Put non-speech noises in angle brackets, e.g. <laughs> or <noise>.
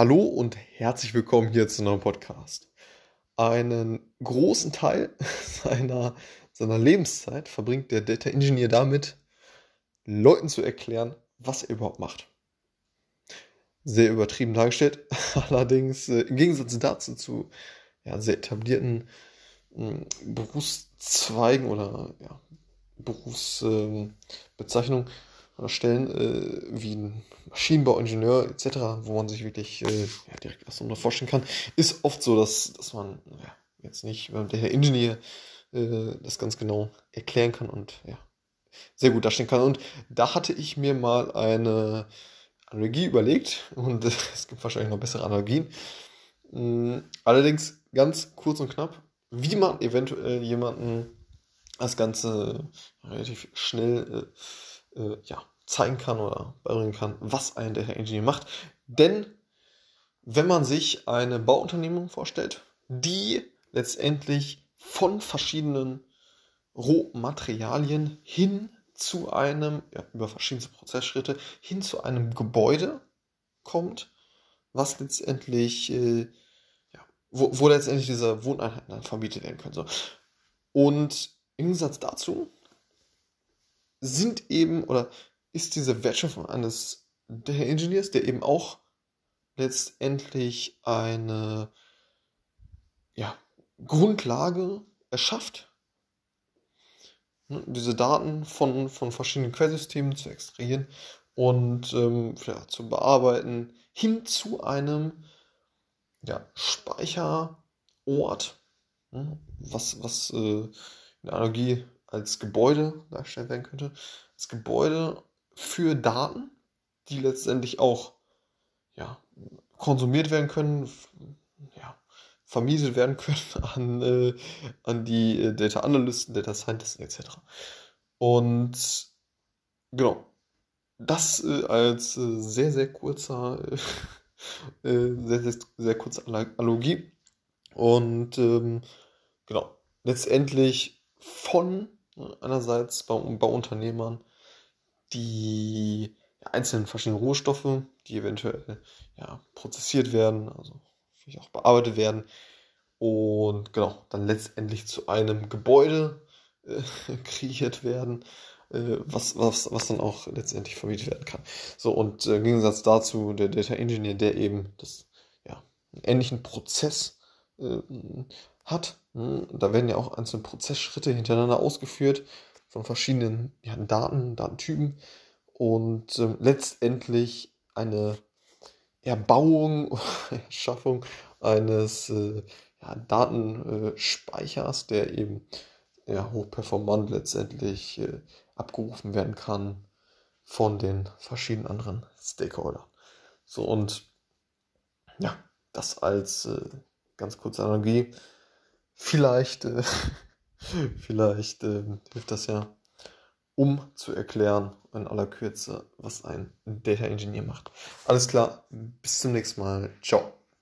Hallo und herzlich willkommen hier zu einem Podcast. Einen großen Teil <laughs> seiner, seiner Lebenszeit verbringt der Data Engineer damit, Leuten zu erklären, was er überhaupt macht. Sehr übertrieben dargestellt, <laughs> allerdings äh, im Gegensatz dazu zu ja, sehr etablierten äh, Berufszweigen oder ja, Berufsbezeichnungen äh, Stellen äh, wie ein Maschinenbauingenieur etc., wo man sich wirklich äh, ja, direkt was darunter vorstellen kann, ist oft so, dass, dass man ja, jetzt nicht, wenn der Herr Ingenieur äh, das ganz genau erklären kann und ja, sehr gut darstellen kann. Und da hatte ich mir mal eine Analogie überlegt und <laughs> es gibt wahrscheinlich noch bessere Analogien. Mm, allerdings ganz kurz und knapp, wie man eventuell jemanden das Ganze relativ schnell äh, äh, ja, zeigen kann oder beibringen kann, was ein Data Engineer macht. Denn wenn man sich eine Bauunternehmung vorstellt, die letztendlich von verschiedenen Rohmaterialien hin zu einem, ja, über verschiedene Prozessschritte, hin zu einem Gebäude kommt, was letztendlich, äh, ja, wo, wo, letztendlich diese Wohneinheiten dann vermietet werden können. So. Und im Gegensatz dazu sind eben, oder ist diese Wertschöpfung eines der Engineers, der eben auch letztendlich eine ja, Grundlage erschafft, ne, diese Daten von, von verschiedenen Quellsystemen zu extrahieren und ähm, ja, zu bearbeiten, hin zu einem ja, Speicherort, ne, was, was äh, in der Analogie als Gebäude dargestellt werden könnte. Das Gebäude für Daten, die letztendlich auch ja, konsumiert werden können, ja, vermietet werden können <laughs> an, äh, an die äh, Data Analysten, Data Scientists etc. Und genau, das äh, als äh, sehr, sehr kurzer, <laughs> äh, sehr, sehr, sehr kurze Analogie. Und ähm, genau, letztendlich von einerseits bei, bei Unternehmern die einzelnen verschiedenen Rohstoffe, die eventuell ja, prozessiert werden, also auch bearbeitet werden und genau, dann letztendlich zu einem Gebäude äh, <laughs> kreiert werden, äh, was, was, was dann auch letztendlich vermietet werden kann. So, und äh, im Gegensatz dazu der Data Engineer, der eben das, ja, einen ähnlichen Prozess äh, hat. Ne? Da werden ja auch einzelne Prozessschritte hintereinander ausgeführt von verschiedenen ja, Daten, Datentypen und ähm, letztendlich eine Erbauung, <laughs> Erschaffung eines äh, ja, Datenspeichers, der eben ja, hochperformant letztendlich äh, abgerufen werden kann von den verschiedenen anderen Stakeholdern. So und ja, das als äh, ganz kurze Analogie. Vielleicht äh, <laughs> <laughs> Vielleicht äh, hilft das ja, um zu erklären in aller Kürze, was ein Data Engineer macht. Alles klar, bis zum nächsten Mal. Ciao.